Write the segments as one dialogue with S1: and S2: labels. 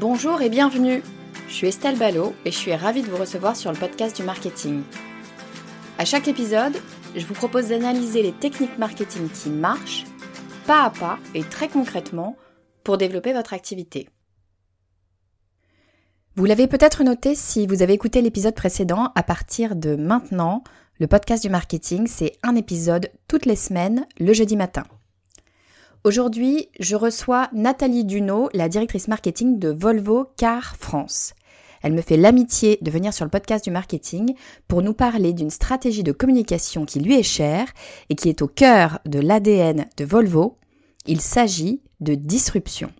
S1: Bonjour et bienvenue. Je suis Estelle Ballot et je suis ravie de vous recevoir sur le podcast du marketing. À chaque épisode, je vous propose d'analyser les techniques marketing qui marchent, pas à pas et très concrètement, pour développer votre activité. Vous l'avez peut-être noté si vous avez écouté l'épisode précédent, à partir de maintenant, le podcast du marketing, c'est un épisode toutes les semaines, le jeudi matin. Aujourd'hui, je reçois Nathalie Duno, la directrice marketing de Volvo Car France. Elle me fait l'amitié de venir sur le podcast du marketing pour nous parler d'une stratégie de communication qui lui est chère et qui est au cœur de l'ADN de Volvo. Il s'agit de disruption.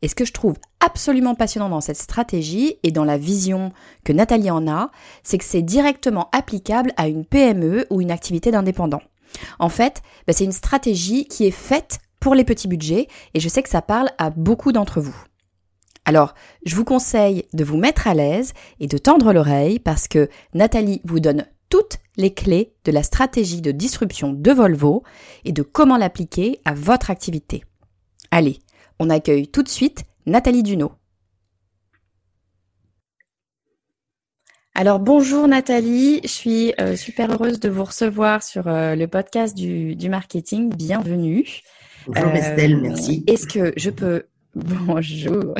S1: Et ce que je trouve absolument passionnant dans cette stratégie et dans la vision que Nathalie en a, c'est que c'est directement applicable à une PME ou une activité d'indépendant. En fait, bah, c'est une stratégie qui est faite pour les petits budgets et je sais que ça parle à beaucoup d'entre vous. Alors, je vous conseille de vous mettre à l'aise et de tendre l'oreille parce que Nathalie vous donne toutes les clés de la stratégie de disruption de Volvo et de comment l'appliquer à votre activité. Allez, on accueille tout de suite Nathalie Duno. Alors bonjour Nathalie, je suis euh, super heureuse de vous recevoir sur euh, le podcast du, marketing. Bienvenue.
S2: Bonjour Estelle, merci.
S1: Euh, est-ce que je peux Bonjour.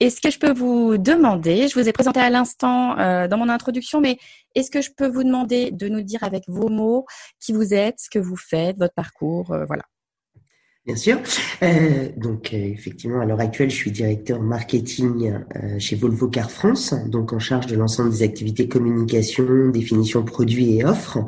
S1: Est-ce que je peux vous demander, je vous ai présenté à l'instant dans mon introduction, mais est-ce que je peux vous demander de nous dire avec vos mots qui vous êtes, ce que vous faites, votre parcours, voilà.
S2: Bien sûr. Euh, donc euh, effectivement, à l'heure actuelle, je suis directeur marketing euh, chez Volvo Car France, donc en charge de l'ensemble des activités communication, définition produits et offres.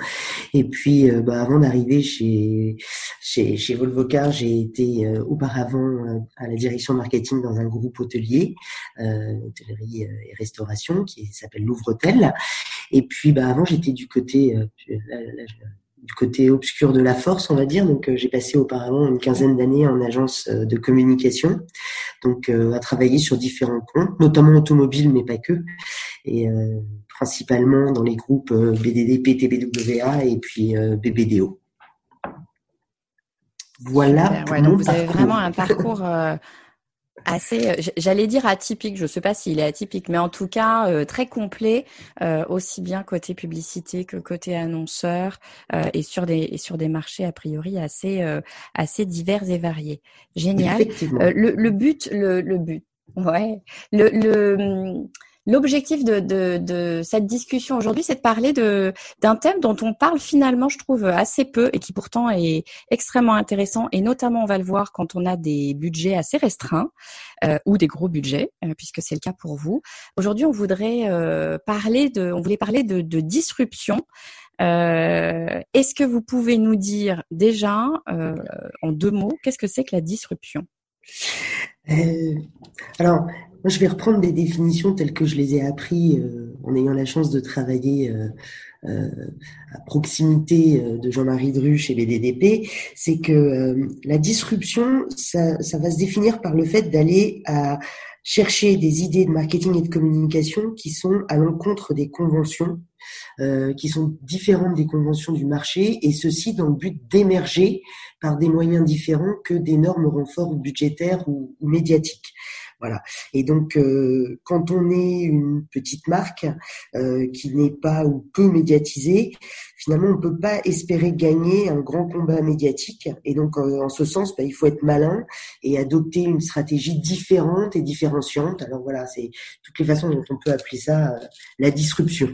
S2: Et puis, euh, bah, avant d'arriver chez, chez, chez Volvo Car, j'ai été auparavant à la direction marketing dans un groupe hôtelier, hôtellerie et restauration, qui s'appelle Louvre Hôtel. Et puis, bah, avant, j'étais du côté du côté obscur de la force, on va dire. Donc, euh, j'ai passé auparavant une quinzaine d'années en agence euh, de communication, donc euh, à travailler sur différents comptes, notamment automobiles, mais pas que, et principalement dans les groupes BDD, PTBWA et puis BBDO.
S1: Voilà. donc vous avez vraiment un parcours assez, euh, j'allais dire atypique, je ne sais pas s'il est atypique, mais en tout cas euh, très complet, euh, aussi bien côté publicité que côté annonceur et sur des sur des marchés a priori assez assez divers et variés. Génial. le, le but, le, le but, ouais, le, le L'objectif de, cette discussion aujourd'hui, c'est de parler d'un thème dont on parle finalement, je trouve, assez peu et qui pourtant est extrêmement intéressant. Et notamment, on va le voir quand on a des budgets assez restreints euh, ou des gros budgets, euh, puisque c'est le cas pour vous. Aujourd'hui, on voudrait euh, parler de, on voulait parler de, disruption. Est-ce que vous pouvez nous dire déjà, en deux mots, qu'est-ce que c'est que la disruption?
S2: Alors, moi, je vais reprendre des définitions telles que je les ai appris euh, en ayant la chance de travailler euh, euh, à proximité de Jean-Marie Druche et BDDP. C'est que la disruption, ça, va se définir par le fait d'aller à chercher des idées de marketing et de communication qui sont à l'encontre des conventions, qui sont différentes des conventions du marché, et ceci dans le but d'émerger par des moyens différents que d'énormes renforts budgétaires ou médiatiques. Voilà. Et donc, euh, quand on est une petite marque euh, qui n'est pas ou peu médiatisée, finalement, on peut pas espérer gagner un grand combat médiatique. Et donc, en ce sens, bah, il faut être malin et adopter une stratégie différente et différenciante. Alors voilà, c'est toutes les façons dont on peut appeler ça la disruption.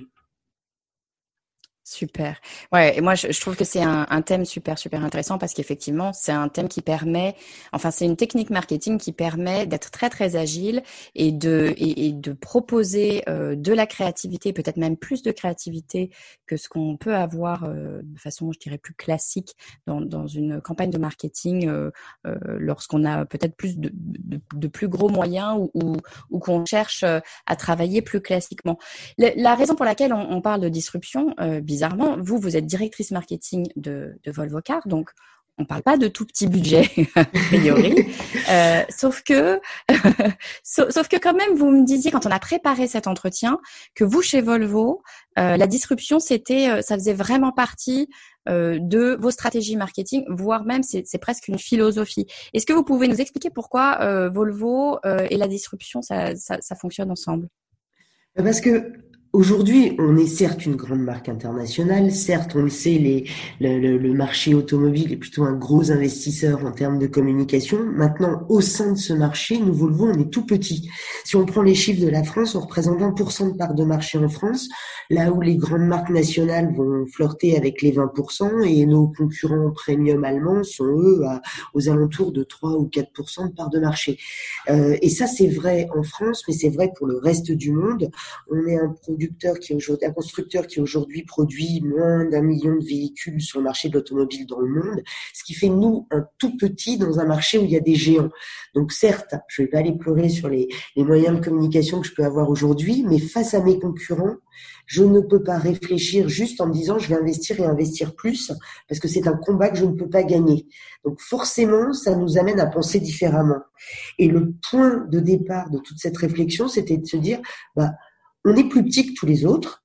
S1: Super. Ouais, et moi je, trouve que c'est un, un, thème super super intéressant parce qu'effectivement c'est un thème qui permet, enfin c'est une technique marketing qui permet d'être très très agile et de et, de proposer euh, de la créativité, peut-être même plus de créativité que ce qu'on peut avoir euh, de façon je dirais plus classique dans, dans une campagne de marketing euh, euh lorsqu'on a peut-être plus de, de, de, plus gros moyens ou, ou, ou qu'on cherche euh, à travailler plus classiquement. la raison pour laquelle on, on parle de disruption bizarrement, vous, vous êtes directrice marketing de, de Volvo Car, donc on parle pas de tout petit budget a priori, euh, sauf que, sauf, que quand même, vous me disiez quand on a préparé cet entretien que vous chez Volvo, euh, la disruption, c'était, euh, ça faisait vraiment partie de vos stratégies marketing, voire même c'est presque une philosophie. Est-ce que vous pouvez nous expliquer pourquoi Volvo et la disruption, ça, ça, ça fonctionne ensemble?
S2: Parce que Aujourd'hui, on est certes une grande marque internationale, certes, on le sait, les, le, le, marché automobile est plutôt un gros investisseur en termes de communication. Maintenant, au sein de ce marché, nous Volvo, on est tout petit. Si on prend les chiffres de la France, on représente 20% de part de marché en France, là où les grandes marques nationales vont flirter avec les 20% et nos concurrents premium allemands sont eux à, aux alentours de 3 ou 4% de part de marché. Euh, et ça, c'est vrai en France, mais c'est vrai pour le reste du monde. On est un produit un constructeur qui aujourd'hui produit moins d'un million de véhicules sur le marché de l'automobile dans le monde, ce qui fait nous un tout petit dans un marché où il y a des géants. Donc certes, je vais pas aller pleurer sur les, les moyens de communication que je peux avoir aujourd'hui, mais face à mes concurrents, je ne peux pas réfléchir juste en me disant je vais investir et investir plus parce que c'est un combat que je ne peux pas gagner. Donc forcément, ça nous amène à penser différemment. Et le point de départ de toute cette réflexion, c'était de se dire bah on est plus petit que tous les autres.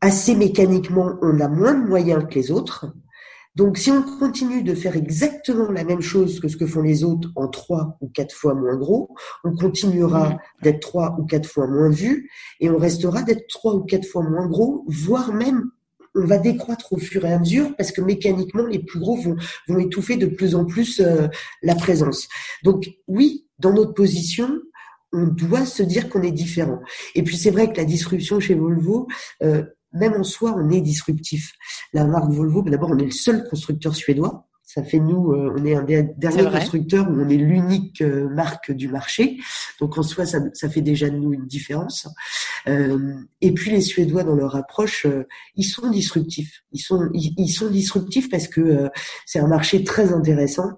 S2: Assez mécaniquement, on a moins de moyens que les autres. Donc, si on continue de faire exactement la même chose que ce que font les autres en trois ou quatre fois moins gros, on continuera d'être trois ou quatre fois moins vu et on restera d'être trois ou quatre fois moins gros, voire même on va décroître au fur et à mesure parce que mécaniquement, les plus gros vont, vont étouffer de plus en plus euh, la présence. Donc, oui, dans notre position, on doit se dire qu'on est différent. Et puis c'est vrai que la disruption chez Volvo, euh, même en soi, on est disruptif. La marque Volvo, d'abord, on est le seul constructeur suédois. Ça fait nous, euh, on est un des derniers constructeurs où on est l'unique euh, marque du marché. Donc en soi, ça, ça, fait déjà de nous une différence. et puis les Suédois, dans leur approche, ils sont disruptifs. Ils sont, ils sont disruptifs parce que c'est un marché très intéressant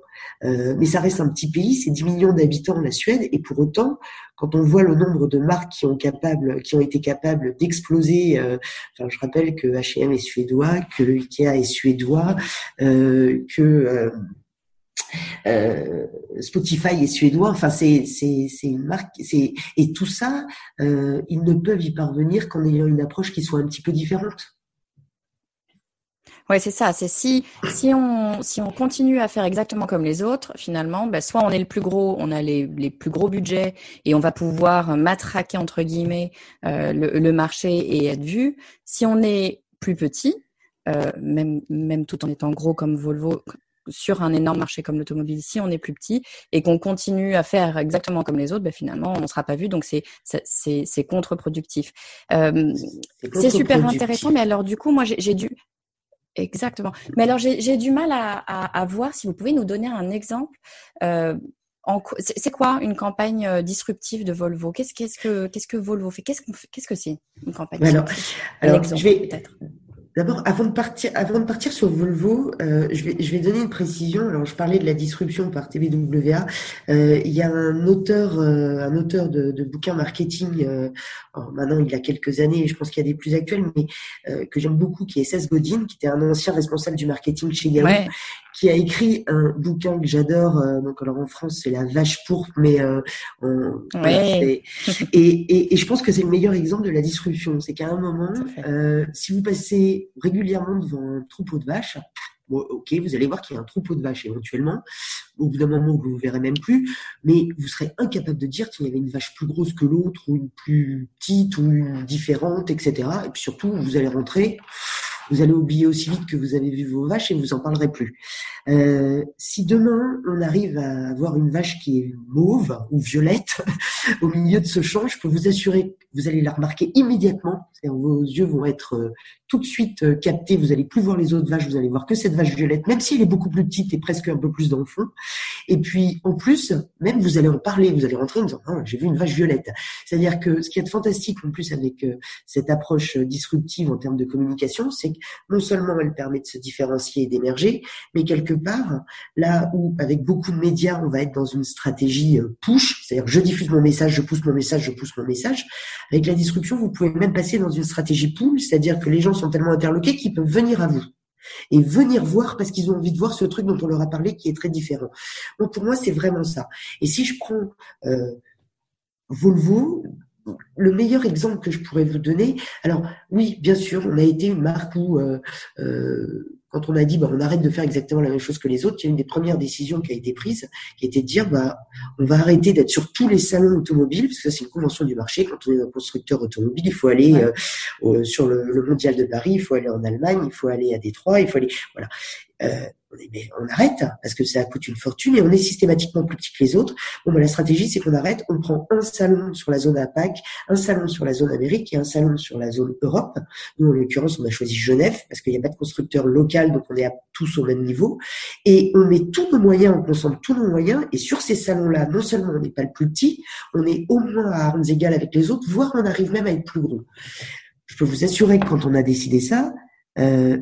S2: euh, mais ça reste un petit pays, c'est 10 millions d'habitants la Suède, et pour autant, quand on voit le nombre de marques qui ont capable, qui ont été capables d'exploser, euh, enfin, je rappelle que H&M est suédois, que Ikea est suédois, euh, que euh, Spotify est suédois. Enfin, c'est c'est c'est une marque. C'est et tout ça, euh, ils ne peuvent y parvenir qu'en ayant une approche qui soit un petit peu différente.
S1: Ouais, c'est ça. C'est si si on si on continue à faire exactement comme les autres, finalement, bah, soit on est le plus gros, on a les, les plus gros budgets et on va pouvoir matraquer entre guillemets euh, le, le, marché et être vu. Si on est plus petit, euh, même même tout en étant gros comme Volvo sur un énorme marché comme l'automobile, si on est plus petit et qu'on continue à faire exactement comme les autres, bah, finalement, on ne sera pas vu. Donc, c'est c'est contre-productif. Euh, c'est super intéressant. Mais alors, du coup, moi, j'ai dû Exactement. Mais alors, j'ai du mal à, à, à, voir si vous pouvez nous donner un exemple. Euh, c'est quoi une campagne euh, disruptive de Volvo? Qu'est-ce que Volvo fait? Qu'est-ce que c'est une campagne
S2: alors, alors je vais. D'abord, avant de partir, avant de partir sur Volvo, euh, je, vais, donner une précision. Alors, je parlais de la disruption par TVWA. Euh, il y a un auteur, euh, un auteur de, de bouquins marketing. Maintenant, il a quelques années. Je pense qu'il y a des plus actuels, mais que j'aime beaucoup, qui est Seth Godin, qui était un ancien responsable du marketing chez Yahoo, qui a écrit un bouquin que j'adore. Euh, donc, alors en France, c'est La Vache pourpre, mais on, et, et, et, je pense que c'est le meilleur exemple de la disruption. C'est qu'à un moment, si vous passez régulièrement devant un troupeau de vaches, Bon, ok, vous allez voir qu'il y a un troupeau de vaches éventuellement. Au bout d'un moment, vous ne verrez même plus, mais vous serez incapable de dire qu'il y avait une vache plus grosse que l'autre, ou une plus petite, ou une différente, etc. Et puis surtout, vous allez rentrer vous allez oublier aussi vite que vous avez vu vos vaches et vous en parlerez plus. Euh, si demain on arrive à avoir une vache qui est mauve ou violette au milieu de ce champ, je peux vous assurer que vous allez la remarquer immédiatement. Vos yeux vont être euh, tout de suite euh, captés. Vous allez plus voir les autres vaches, vous allez voir que cette vache violette, même si elle est beaucoup plus petite et presque un peu plus dans le fond. Et puis en plus, même vous allez en parler, vous allez rentrer en disant ah, j'ai vu une vache violette. C'est-à-dire que ce qui est fantastique en plus avec cette approche disruptive en termes de communication, c'est que non seulement elle permet de se différencier et d'émerger, mais quelque part, là où avec beaucoup de médias, on va être dans une stratégie euh, push, c'est-à-dire je diffuse mon message, je pousse mon message, je pousse mon message, avec la disruption, vous pouvez même passer dans une stratégie pull, c'est-à-dire que les gens sont tellement interloqués qu'ils peuvent venir à vous et venir voir parce qu'ils ont envie de voir ce truc dont on leur a parlé qui est très différent. Donc pour moi, c'est vraiment ça. Et si je prends euh, Volvo, le meilleur exemple que je pourrais vous donner, alors oui, bien sûr, on a été une marque où euh, euh, quand on a dit bah, on arrête de faire exactement la même chose que les autres, il y a une des premières décisions qui a été prise, qui était de dire bah on va arrêter d'être sur tous les salons automobiles, parce que ça c'est une convention du marché. Quand on est un constructeur automobile, il faut aller euh, sur le, le, mondial de Paris, il faut aller en Allemagne, il faut aller à Détroit, il faut aller voilà. On arrête parce que ça coûte une fortune et on est systématiquement plus petit que les autres. Bon, ben, la stratégie, c'est qu'on arrête. On prend un salon sur la zone APAC, un salon sur la zone Amérique et un salon sur la zone Europe. Nous, en l'occurrence, on a choisi Genève parce qu'il n'y a pas de constructeur local, donc on est à tous au même niveau. Et on met tous nos moyens, on concentre tous nos moyens. Et sur ces salons-là, non seulement on n'est pas le plus petit, on est au moins à armes égales avec les autres, voire on arrive même à être plus gros. Je peux vous assurer que quand on a décidé ça, euh,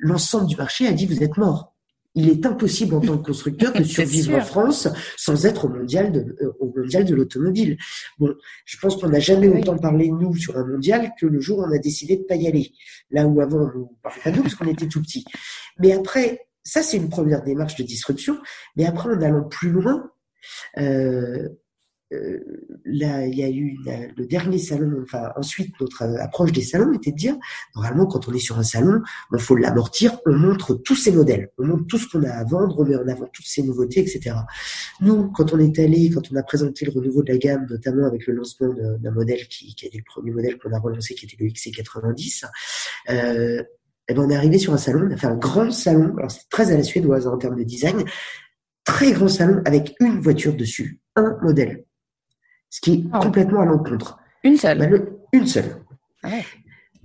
S2: l'ensemble du marché a dit vous êtes mort. Il est impossible en tant que constructeur de survivre en France sans être au mondial de, euh, au mondial de l'automobile. Bon, je pense qu'on n'a jamais autant parlé nous sur un mondial que le jour où on a décidé de pas y aller. Là où avant on ne parlait pas nous parce qu'on était tout petit. Mais après, ça c'est une première démarche de disruption. Mais après, en allant plus loin, euh, là, il y a eu le dernier salon, enfin ensuite notre euh, approche des salons était de dire, normalement quand on est sur un salon, il faut l'amortir, on montre tous ces modèles, on montre tout ce qu'on a à vendre, on met en avant toutes ces nouveautés, etc. Nous, quand on est allé, quand on a présenté le renouveau de la gamme, notamment avec le lancement d'un modèle qui, qui était le premier modèle qu'on a relancé, qui était le XC90, euh, et eh ben on est arrivé sur un salon, on a fait un grand salon, alors c'est très à la suédoise en termes de design, très grand salon avec une voiture dessus, un modèle ce qui est ah. complètement à l'encontre.
S1: Une seule bah,
S2: Une seule. Ah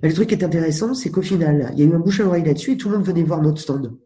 S2: bah, le truc qui est intéressant, c'est qu'au final, il y a eu un bouche à oreille là-dessus et tout le monde venait voir notre stand.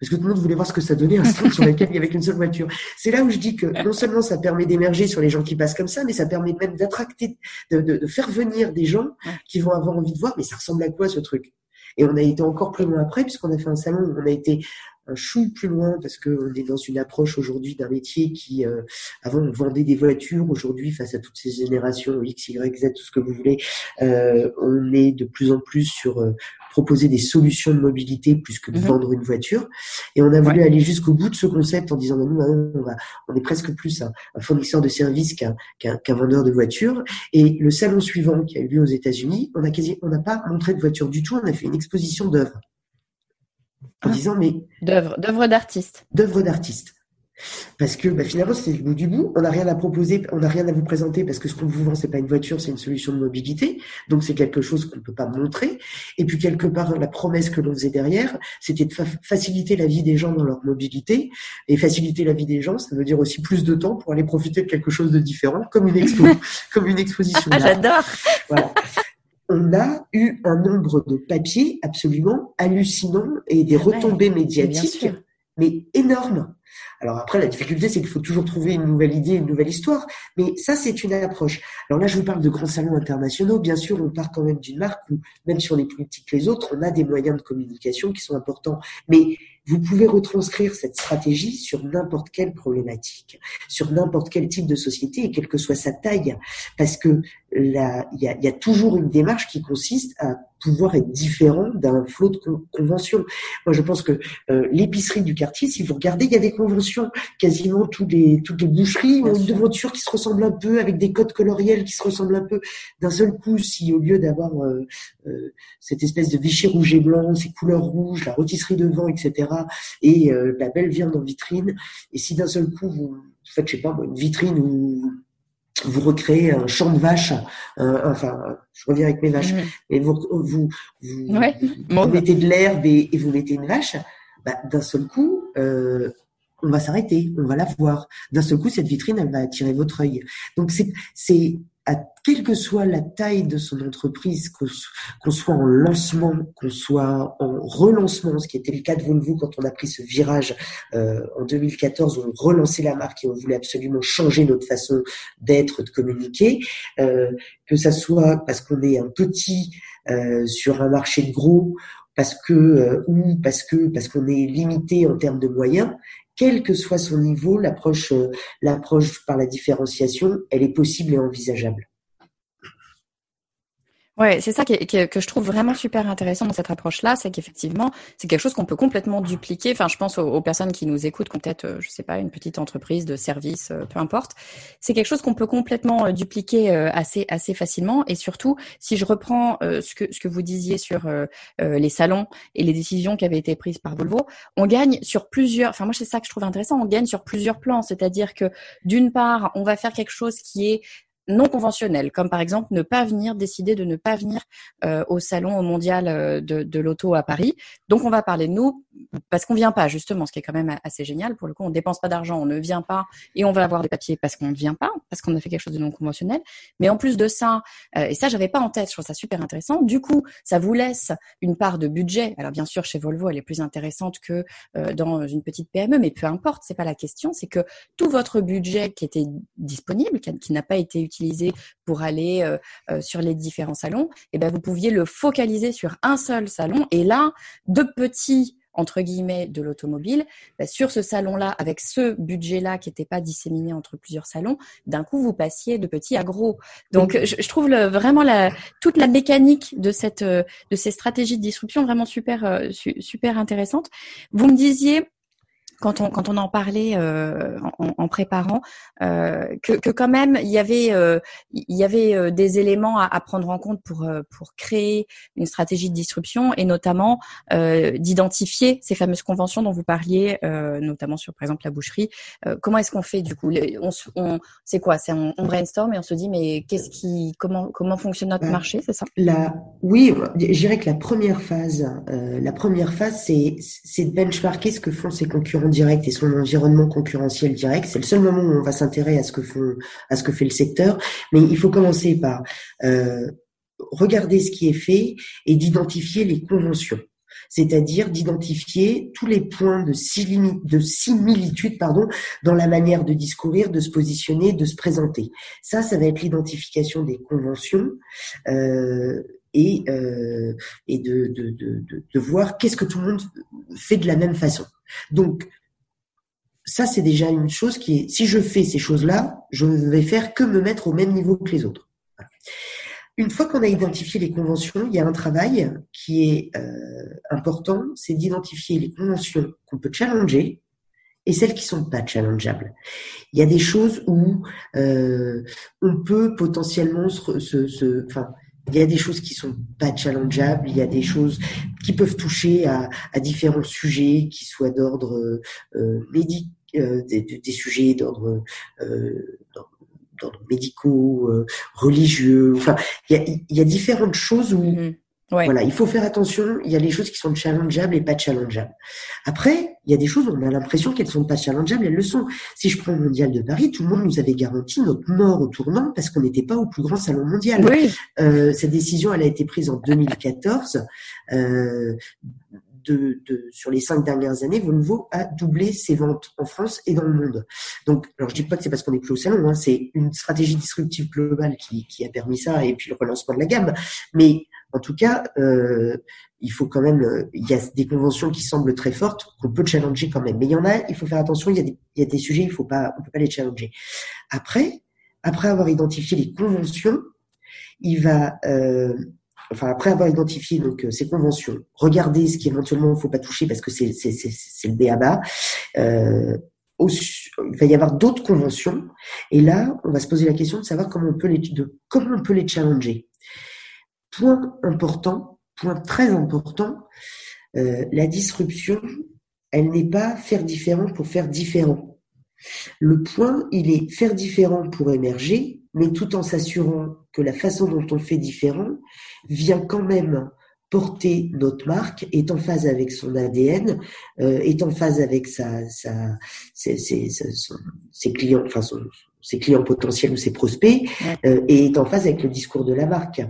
S2: Parce que tout le monde voulait voir ce que ça donnait un stand sur lequel il y avait qu'une seule voiture. C'est là où je dis que non seulement ça permet d'émerger sur les gens qui passent comme ça, mais ça permet même d'attracter, de, de, faire venir des gens qui vont avoir envie de voir, mais ça ressemble à quoi ce truc? Et on a été encore plus loin après, puisqu'on a fait un salon où on a été un chou plus loin parce qu'on est dans une approche aujourd'hui d'un métier qui, euh, avant, on vendait des voitures. Aujourd'hui, face à toutes ces générations X, Y, Z, tout ce que vous voulez, euh, on est de plus en plus sur euh, proposer des solutions de mobilité plus que de mhm. vendre une voiture. Et on a voulu aller jusqu'au bout de ce concept en disant, bah, nous, on, va, on est presque plus un, fournisseur de services qu'un qu'un vendeur de voitures. Et le salon suivant qui a eu lieu aux États-Unis, on a quasi, on n'a pas montré de voiture du tout. On a fait une exposition d'œuvres en disant mais
S1: d'œuvres d'œuvres d'artistes
S2: d'œuvres d'artistes parce que bah, finalement c'est le bout du bout. On n'a rien à proposer on n'a rien à vous présenter parce que ce qu'on vous vend c'est pas une voiture c'est une solution de mobilité. Donc c'est quelque chose qu'on ne peut pas montrer. Et puis quelque part la promesse que l'on faisait derrière c'était de faciliter la vie des gens dans leur mobilité. Et faciliter la vie des gens ça veut dire aussi plus de temps pour aller profiter de quelque chose de différent comme une expo comme une exposition
S1: ah, j'adore.
S2: Voilà on a eu un nombre de papiers absolument hallucinant et des retombées médiatiques, mais énormes. Alors après, la difficulté, c'est qu'il faut toujours trouver une nouvelle idée, une nouvelle histoire. Mais ça, c'est une approche. Alors là, je vous parle de grands salons internationaux. Bien sûr, on part quand même d'une marque où, même on est plus petit que les autres, on a des moyens de communication qui sont importants. Mais vous pouvez retranscrire cette stratégie sur n'importe quelle problématique, sur n'importe quel type de société et quelle que soit sa taille. Parce que il y a, y a, toujours une démarche qui consiste à pouvoir être différent d'un flot de conventions. Moi, je pense que euh, l'épicerie du quartier, si vous regardez, il y a des conventions. Quasiment tous les, toutes les boucheries ont une devanture qui se ressemble un peu, avec des codes coloriels qui se ressemblent un peu. D'un seul coup, si au lieu d'avoir euh, euh, cette espèce de Vichy rouge et blanc, ces couleurs rouges, la rôtisserie devant, etc., et la belle viande en vitrine, et si d'un seul coup vous faites, je sais pas, une vitrine où vous recréez un champ de vaches, enfin, je reviens avec mes vaches, mais vous, vous, vous, mettez de l'herbe et, vous mettez une vache, bah, d'un seul coup, euh, on va s'arrêter, on va la voir. D'un seul coup, cette vitrine, elle va attirer votre œil. Donc, c'est, c'est à quelle que soit la taille de son entreprise, qu'on soit en lancement, qu'on soit en relancement, ce qui était le cas de Volvo quand on a pris ce virage euh, en 2014 où on relançait la marque et on voulait absolument changer notre façon d'être, de communiquer, euh, que ça soit parce qu'on est un petit euh, sur un marché de gros, parce que euh, ou parce que parce qu'on est limité en termes de moyens, quel que soit son niveau, l'approche, euh, l'approche par la différenciation, elle est possible et envisageable.
S1: Ouais, c'est ça que je trouve vraiment super intéressant dans cette approche-là, c'est qu'effectivement, c'est quelque chose qu'on peut complètement dupliquer. Enfin, je pense aux, personnes qui nous écoutent, qui ont peut-être, euh, je sais pas, une petite entreprise de service, euh, peu importe. C'est quelque chose qu'on peut complètement euh, dupliquer assez assez facilement. Et surtout, si je reprends ce que ce que vous disiez sur les salons et les décisions qui avaient été prises par Volvo, on gagne sur plusieurs. Enfin, moi, c'est ça que je trouve intéressant. On gagne sur plusieurs plans. C'est-à-dire que d'une part, on va faire quelque chose qui est non conventionnels, comme par exemple ne pas venir, décider de ne pas venir euh, au salon mondial euh, de, l'auto à Paris. Donc on va parler de nous parce qu'on vient pas justement, ce qui est quand même assez génial. Pour le coup, on dépense pas d'argent, on ne vient pas et on va avoir des papiers parce qu'on ne vient pas, parce qu'on a fait quelque chose de non conventionnel. Mais en plus de ça, euh, et ça j'avais pas en tête, je trouve ça super intéressant. Du coup, ça vous laisse une part de budget. Alors bien sûr, chez Volvo, elle est plus intéressante que dans une petite PME, mais peu importe, c'est pas la question. C'est que tout votre budget qui était disponible, qui n'a pas été utilisé pour aller euh, euh, sur les différents salons, et eh ben vous pouviez le focaliser sur un seul salon. Et là, de petits entre guillemets de l'automobile, ben, sur ce salon-là, avec ce budget-là qui n'était pas disséminé entre plusieurs salons, d'un coup vous passiez de petit à gros. Donc je, trouve le, vraiment la, toute la mécanique de cette de ces stratégies de disruption vraiment super euh, super intéressante. Vous me disiez quand on quand on en parlait euh, en, en, préparant euh, que, que, quand même il y avait euh, il y avait euh, des éléments à, à, prendre en compte pour euh, pour créer une stratégie de disruption et notamment d'identifier ces fameuses conventions dont vous parliez notamment sur par exemple la boucherie. Comment est-ce qu'on fait du coup? On, on c'est quoi? C'est on, on, brainstorm et on se dit mais qu'est-ce qui comment comment fonctionne notre marché c'est ça?
S2: la oui je dirais que la première phase la première phase c'est c'est de benchmarker ce que font ses concurrents direct et son environnement concurrentiel direct. C'est le seul moment où on va s'intéresser à ce que font, à ce que fait le secteur. Mais il faut commencer par euh, regarder ce qui est fait et d'identifier les conventions c'est-à-dire d'identifier tous les points de, de similitude pardon, dans la manière de discourir, de se positionner, de se présenter. Ça, ça va être l'identification des conventions. Euh, et, euh, et de, de, de, de voir qu'est-ce que tout le monde fait de la même façon. Donc, ça, c'est déjà une chose qui est, si je fais ces choses-là, je ne vais faire que me mettre au même niveau que les autres. Une fois qu'on a identifié les conventions, il y a un travail qui est euh, important, c'est d'identifier les conventions qu'on peut challenger et celles qui sont pas challengeables. Il y a des choses où euh, on peut potentiellement se, se, il y a des choses qui sont pas challengeables, il y a des choses qui peuvent toucher à, différents sujets qui soient d'ordre euh, médical, euh, des, sujets d'ordre euh, médicaux, euh, religieux. Enfin, il y a, il y a différentes choses où Voilà, il faut faire attention. Il y a les choses qui sont challengeables et pas challengeables. Après, il y a des choses où on a l'impression qu'elles sont pas challengeables, elles le sont. Si je prends le mondial de Paris, tout le monde nous avait garanti notre mort au tournant parce qu'on n'était pas au plus grand salon mondial. Euh, cette décision, elle a été prise en 2014. Euh, de, de, sur les cinq dernières années, Volvo a doublé ses ventes en France et dans le monde. Donc, alors je dis pas que c'est parce qu'on n'est plus au salon, hein, c'est une stratégie disruptive globale qui, qui a permis ça et puis le relancement de la gamme. Mais en tout cas, euh, il faut quand même, euh, il y a des conventions qui semblent très fortes qu'on peut challenger quand même. Mais il y en a, il faut faire attention. Il y a des, sujets, il faut pas, on peut pas les challenger. Après, après avoir identifié les conventions, il va enfin après avoir identifié donc ces conventions, regarder ce qui éventuellement faut pas toucher parce que c'est le béaba. Euh, il va y avoir d'autres conventions et là on va se poser la question de savoir comment on peut les de, comment on peut les challenger. Point important, point très important, euh, la disruption, elle n'est pas faire différent pour faire différent. Le point, il est faire différent pour émerger, mais tout en s'assurant que la façon dont on fait différent vient quand même porter notre marque, est en phase avec son ADN, euh, est en phase avec sa, sa ses, ses, ses, clients, enfin ses clients potentiels ou ses prospects, euh, et est en phase avec le discours de la marque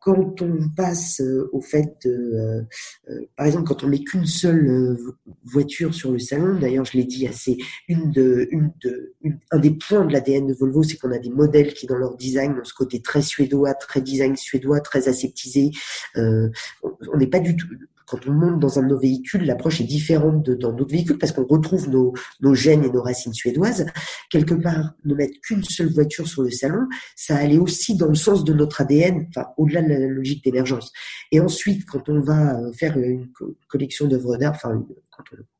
S2: quand on passe euh, au fait euh, euh, par exemple, quand on met qu'une seule voiture sur le salon, d'ailleurs, je l'ai dit, c'est une de, une de, un des points de l'ADN de Volvo, c'est qu'on a des modèles qui, dans leur design, ont ce côté très suédois, très design suédois, très aseptisé. on n'est pas du tout, quand on monte dans un de nos véhicules, l'approche est différente de dans d'autres véhicules parce qu'on retrouve nos, gènes et nos racines suédoises. Quelque part, ne mettre qu'une seule voiture sur le salon, ça allait aussi dans le sens de notre ADN, au-delà de la logique d'émergence. Et ensuite, quand on va euh, faire une collection d'œuvres d'art, enfin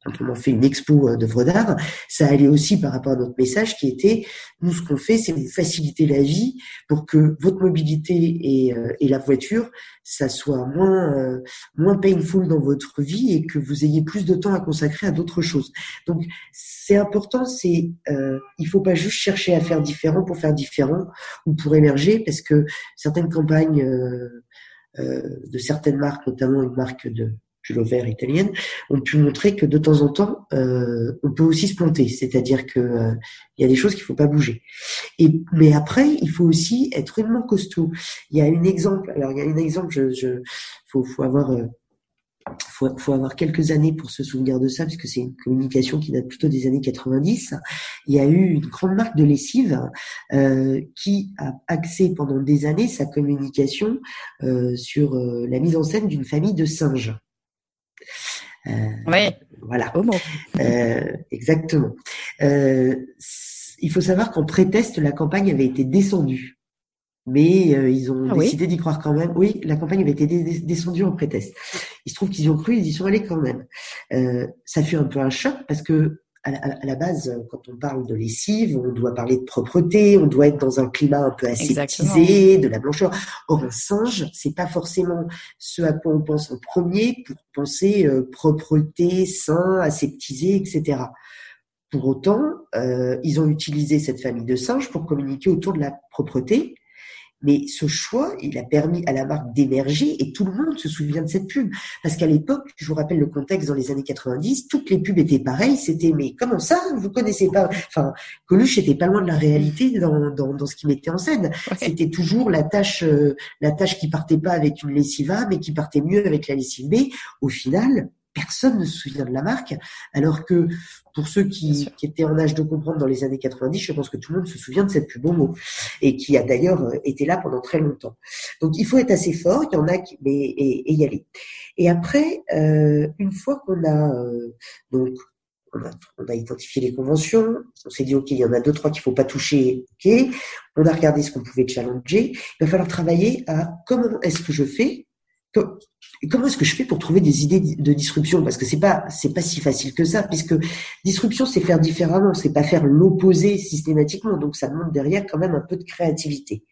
S2: quand on, en fait une expo euh, d'œuvres d'art, ça allait aussi par rapport à notre message qui était, nous ce qu'on fait, c'est vous faciliter la vie pour que votre mobilité et, euh, et la voiture, ça soit moins euh, moins painful dans votre vie et que vous ayez plus de temps à consacrer à d'autres choses. Donc c'est important, c'est euh, il faut pas juste chercher à faire différent pour faire différent ou pour émerger parce que certaines campagnes de certaines marques, notamment une marque de Vert italienne, ont pu montrer que de temps en temps, euh, on peut aussi se planter. C'est-à-dire que euh, il y a des choses qu'il faut pas bouger. Et mais après, il faut aussi être vraiment costaud. Il y a un exemple. Alors il y a un exemple. Je, je faut, avoir euh, faut, avoir quelques années pour se souvenir de ça, parce que c'est une communication qui date plutôt des années 90. Il y a eu une grande marque de lessive euh, qui a axé pendant des années sa communication euh, sur euh, la mise en scène d'une famille de singes.
S1: Euh, oui.
S2: Voilà. Euh, exactement. Euh, il faut savoir qu'en pré-test, la campagne avait été descendue. Mais euh, ils ont ah décidé d'y croire quand même. Oui, la campagne avait été descendue en pré-test. Il se trouve qu'ils y ont cru, ils y sont allés quand même. Euh, ça fut un peu un choc parce que à la, base, quand on parle de lessive, on doit parler de propreté, on doit être dans un climat un peu aseptisé, de la blancheur. Or, un singe, c'est pas forcément ce à quoi on pense en premier pour penser euh, propreté, sain, aseptisé, etc. Pour autant, euh, ils ont utilisé cette famille de singes pour communiquer autour de la propreté, mais ce choix, il a permis à la marque d'émerger et tout le monde se souvient de cette pub. Parce qu'à l'époque, je vous rappelle le contexte dans les années 90, toutes les pubs étaient pareilles. C'était, mais comment ça, vous connaissez pas, enfin, Coluche était pas loin de la réalité dans, dans, dans ce qu'il mettait en scène. C'était toujours la tâche, euh, la tâche qui partait pas avec une lessive A, mais qui partait mieux avec la lessive B. Au final, personne ne se souvient de la marque, alors que pour ceux qui, étaient en âge de comprendre dans les années 90, je pense que tout le monde se souvient de cette pub mot et qui a d'ailleurs euh, été là pendant très longtemps. Donc il faut être assez fort, il y en a qui, mais, et, y aller. Et après, euh, une fois qu'on a euh, donc on a, on a, identifié les conventions, on s'est dit ok, il y en a deux trois qu'il faut pas toucher, ok. On a regardé ce qu'on pouvait challenger. Il va falloir travailler à comment est-ce que je fais comment est-ce que je fais pour trouver des idées de disruption? Parce que c'est pas c'est pas si facile que ça, puisque disruption c'est faire différemment, c'est pas faire l'opposé systématiquement. Donc ça demande derrière quand même un peu de créativité.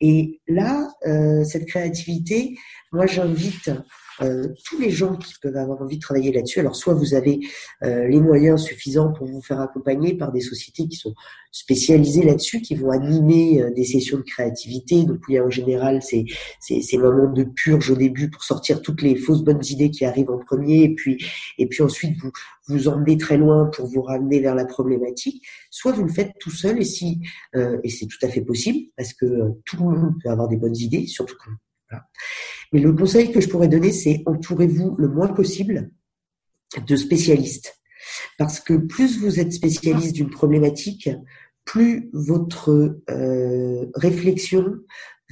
S2: Et là, euh, cette créativité, moi j'invite euh, tous les gens qui peuvent avoir envie de travailler là-dessus. Alors soit vous avez euh, les moyens suffisants pour vous faire accompagner par des sociétés qui sont spécialisées là-dessus, qui vont animer euh, des sessions de créativité. Donc oui, en général, c'est c'est moments de purge au début pour sortir toutes les fausses bonnes idées qui arrivent en premier, et puis et puis ensuite vous vous emmenez très loin pour vous ramener vers la problématique. Soit vous le faites tout seul, et si et c'est tout à fait possible parce que tout le monde peut avoir des bonnes idées, surtout quand mais le conseil que je pourrais donner, c'est entourez-vous le moins possible de spécialistes. Parce que plus vous êtes spécialiste d'une problématique, plus votre euh, réflexion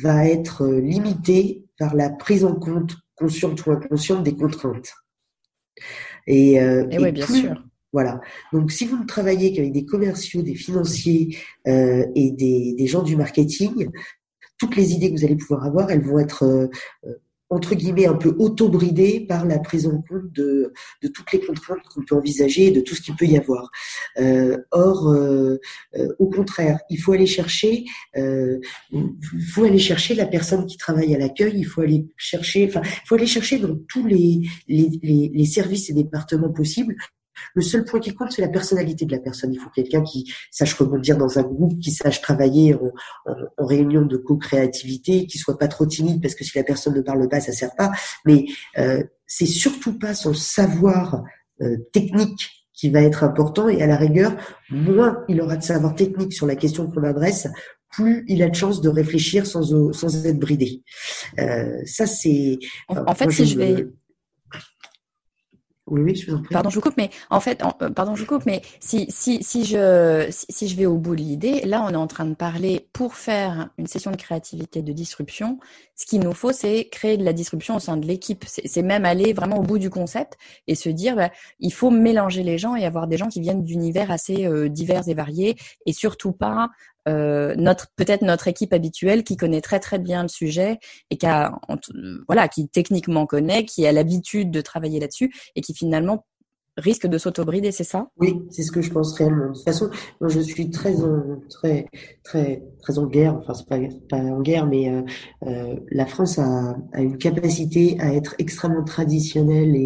S2: va être limitée par la prise en compte consciente ou inconsciente des contraintes.
S1: Et, euh, oui, bien sûr.
S2: Voilà. Donc, si vous ne travaillez qu'avec des commerciaux, des financiers euh, et des, des, gens du marketing, toutes les idées que vous allez pouvoir avoir, elles vont être entre guillemets un peu auto-bridé par la prise en compte de, toutes les contraintes qu'on peut envisager de tout ce qu'il peut y avoir. Euh, or, euh, euh, au contraire, il faut aller chercher, il faut aller chercher la personne qui travaille à l'accueil. Il faut aller chercher, enfin, faut aller chercher dans tous les services et départements possibles le seul point qui compte, c'est la personnalité de la personne. Il faut quelqu'un qui sache rebondir dans un groupe, qui sache travailler en, réunion de co-créativité, qui soit pas trop timide, parce que si la personne ne parle pas, ça sert pas. Mais euh, c'est surtout pas son savoir euh, technique qui va être important. Et à la rigueur, moins il aura de savoir technique sur la question qu'on adresse, plus il a de chances de réfléchir sans, sans être bridé. Euh, ça, c'est.
S1: En, fait, si je vais
S2: oui, je vous
S1: Pardon, je vous coupe, mais en fait, euh, pardon, je vous coupe, mais si, si, si, je, si, je vais au bout de l'idée, là, on est en train de parler pour faire une session de créativité, de disruption. Ce qu'il nous faut, c'est créer de la disruption au sein de l'équipe. C'est même aller vraiment au bout du concept et se dire, bah, il faut mélanger les gens et avoir des gens qui viennent d'univers assez euh, divers et variés et surtout pas euh, notre peut-être notre équipe habituelle qui connaît très très bien le sujet et qui voilà qui techniquement connaît, qui a l'habitude de travailler là-dessus et qui finalement risque de s'autobrider, c'est ça?
S2: Oui, c'est ce que je pense réellement. De toute façon, je suis très en, très très très en guerre. Enfin, c'est pas pas en guerre, mais euh, euh, la France a, une capacité à être extrêmement traditionnelle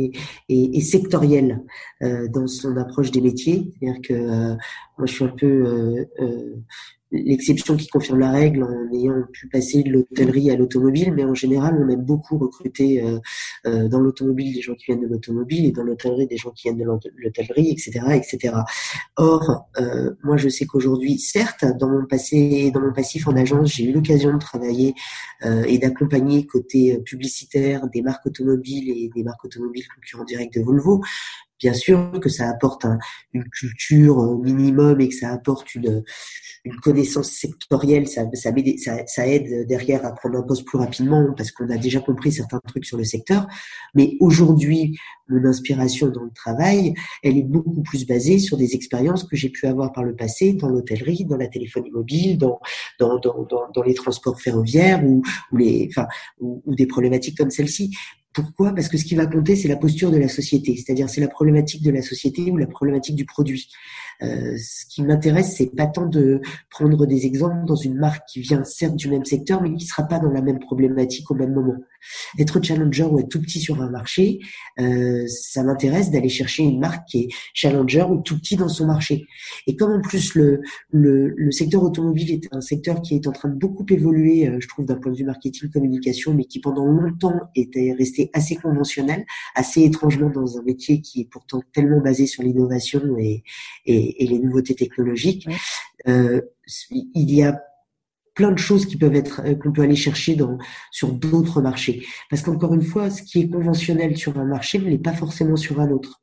S2: et, sectorielle euh, dans son approche des métiers. C'est-à-dire que euh, moi je suis un peu l'exception qui confirme la règle en ayant pu passer de l'hôtellerie à l'automobile, mais en général, on aime beaucoup recruter euh, euh, dans l'automobile des gens qui viennent de l'automobile et dans l'hôtellerie des gens qui viennent de l'hôtellerie, etc., etc. Or, euh, moi, je sais qu'aujourd'hui, certes, dans mon passé, dans mon passif en agence, j'ai eu l'occasion de travailler et d'accompagner côté publicitaire des marques automobiles et des marques automobiles concurrents directs de Volvo, bien sûr que ça apporte une culture minimum et que ça apporte une, une connaissance sectorielle, ça, aide derrière à prendre un poste plus rapidement parce qu'on a déjà compris certains trucs sur le secteur. Mais aujourd'hui, mon inspiration dans le travail, elle est beaucoup plus basée sur des expériences que j'ai pu avoir par le passé dans l'hôtellerie, dans la téléphonie mobile, dans, les transports ferroviaires ou des problématiques comme celle-ci. Pourquoi? Parce que ce qui va compter, c'est la posture de la société, c'est-à-dire c'est la problématique de la société ou la problématique du produit. Euh, ce qui m'intéresse, c'est pas tant de prendre des exemples dans une marque qui vient certes du même secteur, mais qui sera pas dans la même problématique au même moment. Être challenger ou être tout petit sur un marché, euh, ça m'intéresse d'aller chercher une marque qui est challenger ou tout petit dans son marché. Et comme en plus le, le, le secteur automobile est un secteur qui est en train de beaucoup évoluer, euh, je trouve d'un point de vue marketing communication, mais qui pendant longtemps était resté assez conventionnel, assez étrangement dans un métier qui est pourtant tellement basé sur l'innovation et, et et, les nouveautés technologiques, euh, il y a plein de choses qui peuvent être euh, qu'on peut aller chercher dans sur d'autres marchés. Parce qu'encore une fois, ce qui est conventionnel sur un marché ne l'est pas forcément sur un autre.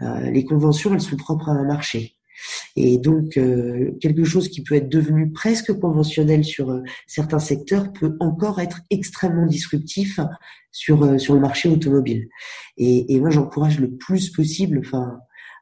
S2: Euh, les conventions, elles sont propres à un marché. Et donc, quelque chose qui peut être devenu presque conventionnel sur certains secteurs peut encore être extrêmement disruptif sur sur le marché automobile. Et, et moi, j'encourage le plus possible, enfin,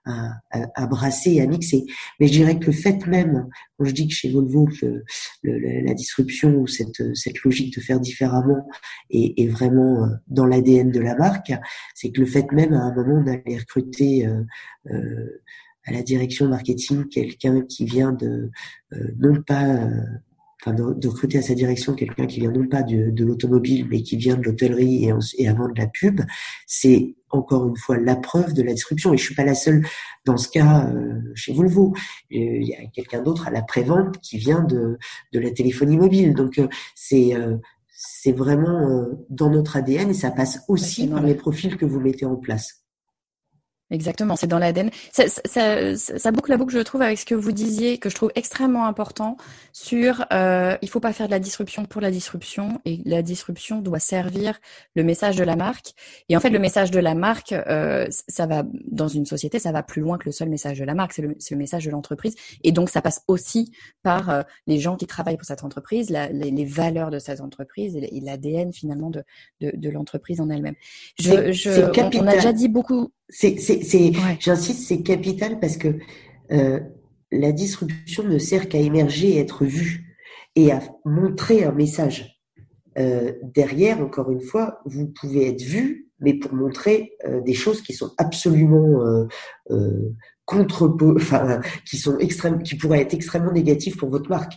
S2: à, brasser et à mixer. Mais je dirais que le fait même, quand je dis que chez Volvo, que la disruption ou cette, cette logique de faire différemment est, est vraiment euh, dans l'ADN de la marque, c'est que le fait même à un moment d'aller recruter euh, euh, à la direction marketing quelqu'un qui vient de non pas enfin de, recruter à sa direction quelqu'un qui vient non pas de, de l'automobile mais qui vient de l'hôtellerie et, et avant de la pub, c'est encore une fois la preuve de la disruption. Et je suis pas la seule dans ce cas euh, chez Volvo. Il y a quelqu'un d'autre à la prévente qui vient de, de la téléphonie mobile. Donc euh, c'est euh, c'est vraiment dans notre ADN et ça passe aussi par les profils que vous mettez en place.
S1: Exactement, c'est dans l'ADN. Ça, ça, ça, boucle la boucle, je trouve, avec ce que vous disiez, que je trouve extrêmement important sur euh, il faut pas faire de la disruption pour la disruption et la disruption doit servir le message de la marque. Et en fait, le message de la marque, euh, ça va dans une société, ça va plus loin que le seul message de la marque, c'est le, le, message de l'entreprise. Et donc, ça passe aussi par euh, les gens qui travaillent pour cette entreprise, la, les, les, valeurs de cette entreprise et l'ADN finalement de, de, de l'entreprise en elle-même. Je, je, on a déjà dit beaucoup
S2: c'est, c'est, c'est, j'insiste, c'est capital parce que euh, la disruption ne sert qu'à émerger et être vue. et à montrer un message. Euh, derrière, encore une fois, vous pouvez être vu, mais pour montrer euh, des choses qui sont absolument euh, euh contre, enfin, qui sont extrêmes, qui pourraient être extrêmement négatives pour votre marque.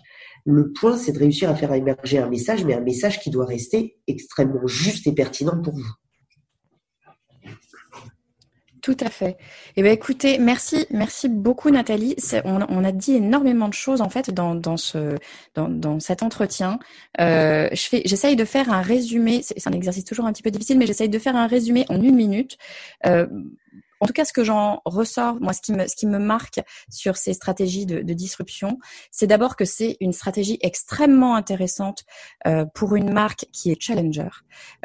S2: Le point, c'est de réussir à faire émerger un message, mais un message qui doit rester extrêmement juste et pertinent pour vous.
S1: Tout à fait. Eh bien, écoutez, merci, merci beaucoup Nathalie. On, a dit énormément de choses en fait dans, dans ce dans, dans cet entretien. Euh, j'essaye de faire un résumé. C'est un exercice toujours un petit peu difficile, mais j'essaye de faire un résumé en une minute. Euh, en tout cas, ce que j'en ressors, moi, ce qui me, ce qui me marque sur ces stratégies de, de disruption, c'est d'abord que c'est une stratégie extrêmement intéressante euh, pour une marque qui est challenger,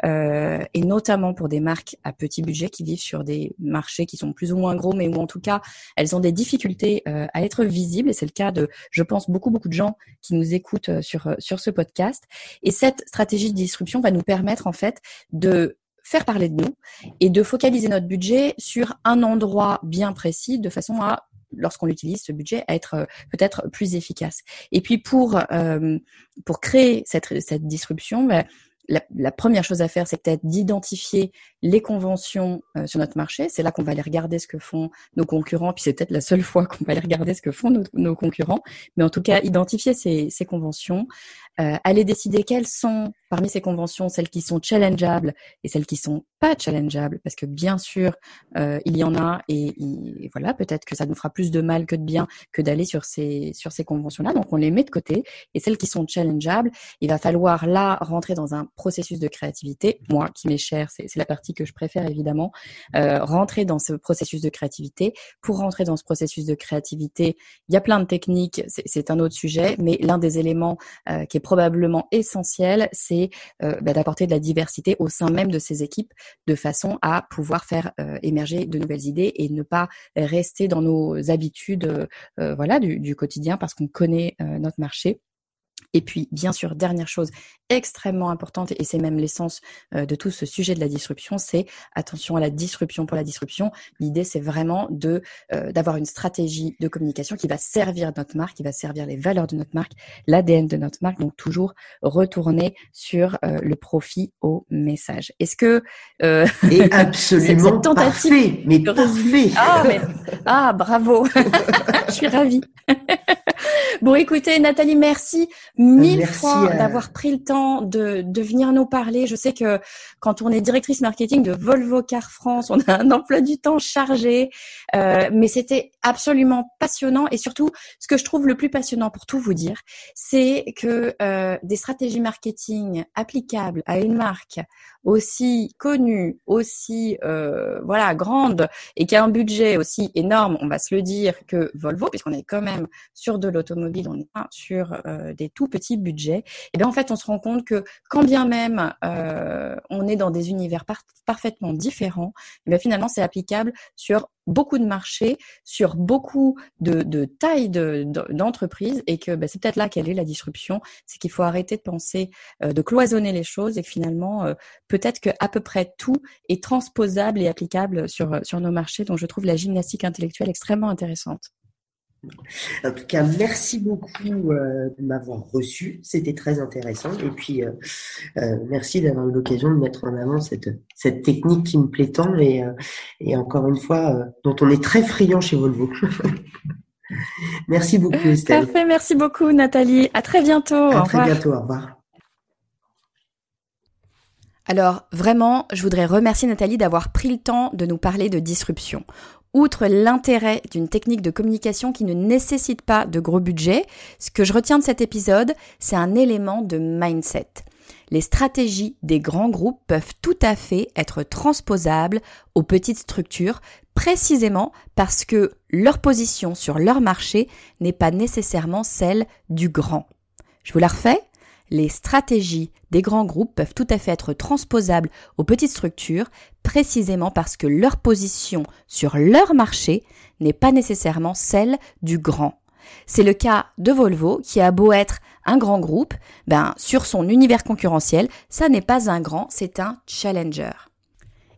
S1: euh, et notamment pour des marques à petit budget qui vivent sur des marchés qui sont plus ou moins gros, mais où en tout cas, elles ont des difficultés euh, à être visibles. Et c'est le cas de, je pense, beaucoup, beaucoup de gens qui nous écoutent euh, sur, sur ce podcast. Et cette stratégie de disruption va nous permettre, en fait, de faire parler de nous et de focaliser notre budget sur un endroit bien précis de façon à lorsqu'on utilise ce budget être euh, peut-être plus efficace. Et puis pour euh, pour créer cette cette disruption, ben, la, première chose à faire, c'est peut-être d'identifier les conventions euh, sur notre marché. C'est là qu'on va aller regarder ce que font nos concurrents, puis c'est peut-être la seule fois qu'on va aller regarder ce que font nos, nos concurrents. Mais en tout cas, identifier ces, ces conventions, euh, aller décider quelles sont parmi ces conventions celles qui sont challengeables et celles qui sont pas challengeables, parce que bien sûr euh, il y en a et, et voilà peut-être que ça nous fera plus de mal que de bien que d'aller sur ces sur ces conventions-là. Donc on les met de côté et celles qui sont challengeables, il va falloir là rentrer dans un processus de créativité. Moi qui m'est cher, c'est la partie que je préfère évidemment. Euh, rentrer dans ce processus de créativité. Pour rentrer dans ce processus de créativité, il y a plein de techniques, c'est un autre sujet, mais l'un des éléments euh, qui est probablement essentiel, c'est euh, bah, d'apporter de la diversité au sein même de ces équipes de façon à pouvoir faire euh, émerger de nouvelles idées et ne pas rester dans nos habitudes euh, voilà du, du, quotidien parce qu'on connaît notre marché. Et puis, bien sûr, dernière chose extrêmement importante, et c'est même l'essence euh, de tout ce sujet de la disruption, c'est attention à la disruption pour la disruption. L'idée, c'est vraiment de euh, d'avoir une stratégie de communication qui va servir notre marque, qui va servir les valeurs de notre marque, l'ADN de notre marque. Donc, toujours retourner sur euh, le profit au message. Est-ce que
S2: et absolument parfait, mais parfait.
S1: Ah, mais, ah, bravo. Je suis ravie. bon, écoutez, Nathalie, merci mille fois d'avoir pris le temps de, de venir nous parler. Je sais que quand on est directrice marketing de Volvo Car France, on a un emploi du temps chargé, euh, mais c'était absolument passionnant. Et surtout, ce que je trouve le plus passionnant pour tout vous dire, c'est que euh, des stratégies marketing applicables à une marque aussi connue, aussi euh, voilà grande et qui a un budget aussi énorme, on va se le dire, que Volvo, puisqu'on est quand même sur de l'automobile, on n'est pas sur euh, des tout petits budgets. Et bien en fait, on se rend compte que quand bien même euh, on est dans des univers parfaitement différents, et bien finalement c'est applicable sur beaucoup de marchés, sur beaucoup de, tailles d'entreprises, et que ben, c'est peut-être là quelle est la disruption, c'est qu'il faut arrêter de penser, euh, de cloisonner les choses, et finalement, euh, peut-être que à peu près tout est transposable et applicable sur, sur nos marchés. Donc je trouve la gymnastique intellectuelle extrêmement intéressante.
S2: En tout cas, merci beaucoup euh, de m'avoir reçu. C'était très intéressant. Et puis, euh, euh, merci d'avoir eu l'occasion de mettre en avant cette, cette technique qui me plaît tant et, et encore une fois, dont on est très friand chez Volvo. merci beaucoup, Estelle.
S1: Parfait. Merci beaucoup, Nathalie. À très bientôt.
S2: À très bientôt. Au revoir.
S1: Alors vraiment, je voudrais remercier Nathalie d'avoir pris le temps de nous parler de disruption. Outre l'intérêt d'une technique de communication qui ne nécessite pas de gros budget, ce que je retiens de cet épisode, c'est un élément de mindset. Les stratégies des grands groupes peuvent tout à fait être transposables aux petites structures, précisément parce que leur position sur leur marché n'est pas nécessairement celle du grand. Je vous la refais les stratégies des grands groupes peuvent tout à fait être transposables aux petites structures, précisément parce que leur position sur leur marché n'est pas nécessairement celle du grand. C'est le cas de Volvo qui a beau être un grand groupe, ben sur son univers concurrentiel, ça n'est pas un grand, c'est un challenger.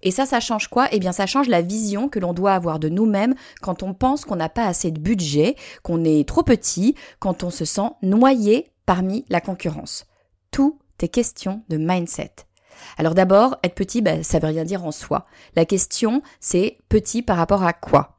S1: Et ça, ça change quoi? Eh bien, ça change la vision que l'on doit avoir de nous-mêmes quand on pense qu'on n'a pas assez de budget, qu'on est trop petit, quand on se sent noyé parmi la concurrence. Tout est question de mindset. Alors d'abord, être petit, bah, ça veut rien dire en soi. La question, c'est petit par rapport à quoi?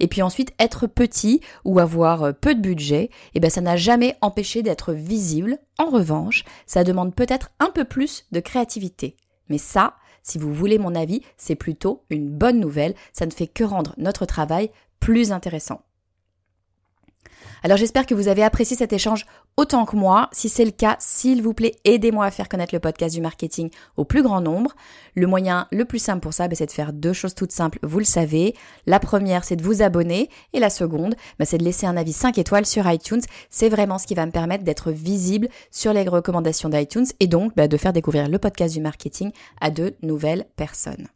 S1: Et puis ensuite, être petit ou avoir euh, peu de budget, eh ben ça n'a jamais empêché d'être visible. En revanche, ça demande peut-être un peu plus de créativité. Mais ça, si vous voulez mon avis, c'est plutôt une bonne nouvelle. Ça ne fait que rendre notre travail plus intéressant. Alors j'espère que vous avez apprécié cet échange autant que moi. Si c'est le cas, s'il vous plaît, aidez-moi à faire connaître le podcast du marketing au plus grand nombre. Le moyen le plus simple pour ça, ben, c'est de faire deux choses toutes simples, vous le savez. La première, c'est de vous abonner et la seconde, ben, c'est de laisser un avis 5 étoiles sur iTunes. C'est vraiment ce qui va me permettre d'être visible sur les recommandations d'iTunes et donc ben, de faire découvrir le podcast du marketing à de nouvelles personnes.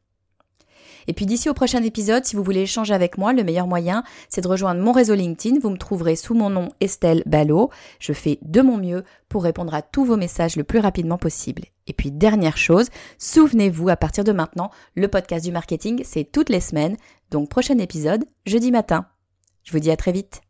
S1: Et puis d'ici au prochain épisode, si vous voulez échanger avec moi, le meilleur moyen, c'est de rejoindre mon réseau LinkedIn. Vous me trouverez sous mon nom Estelle Ballot. Je fais de mon mieux pour répondre à tous vos messages le plus rapidement possible. Et puis dernière chose, souvenez-vous, à partir de maintenant, le podcast du marketing, c'est toutes les semaines. Donc prochain épisode, jeudi matin. Je vous dis à très vite.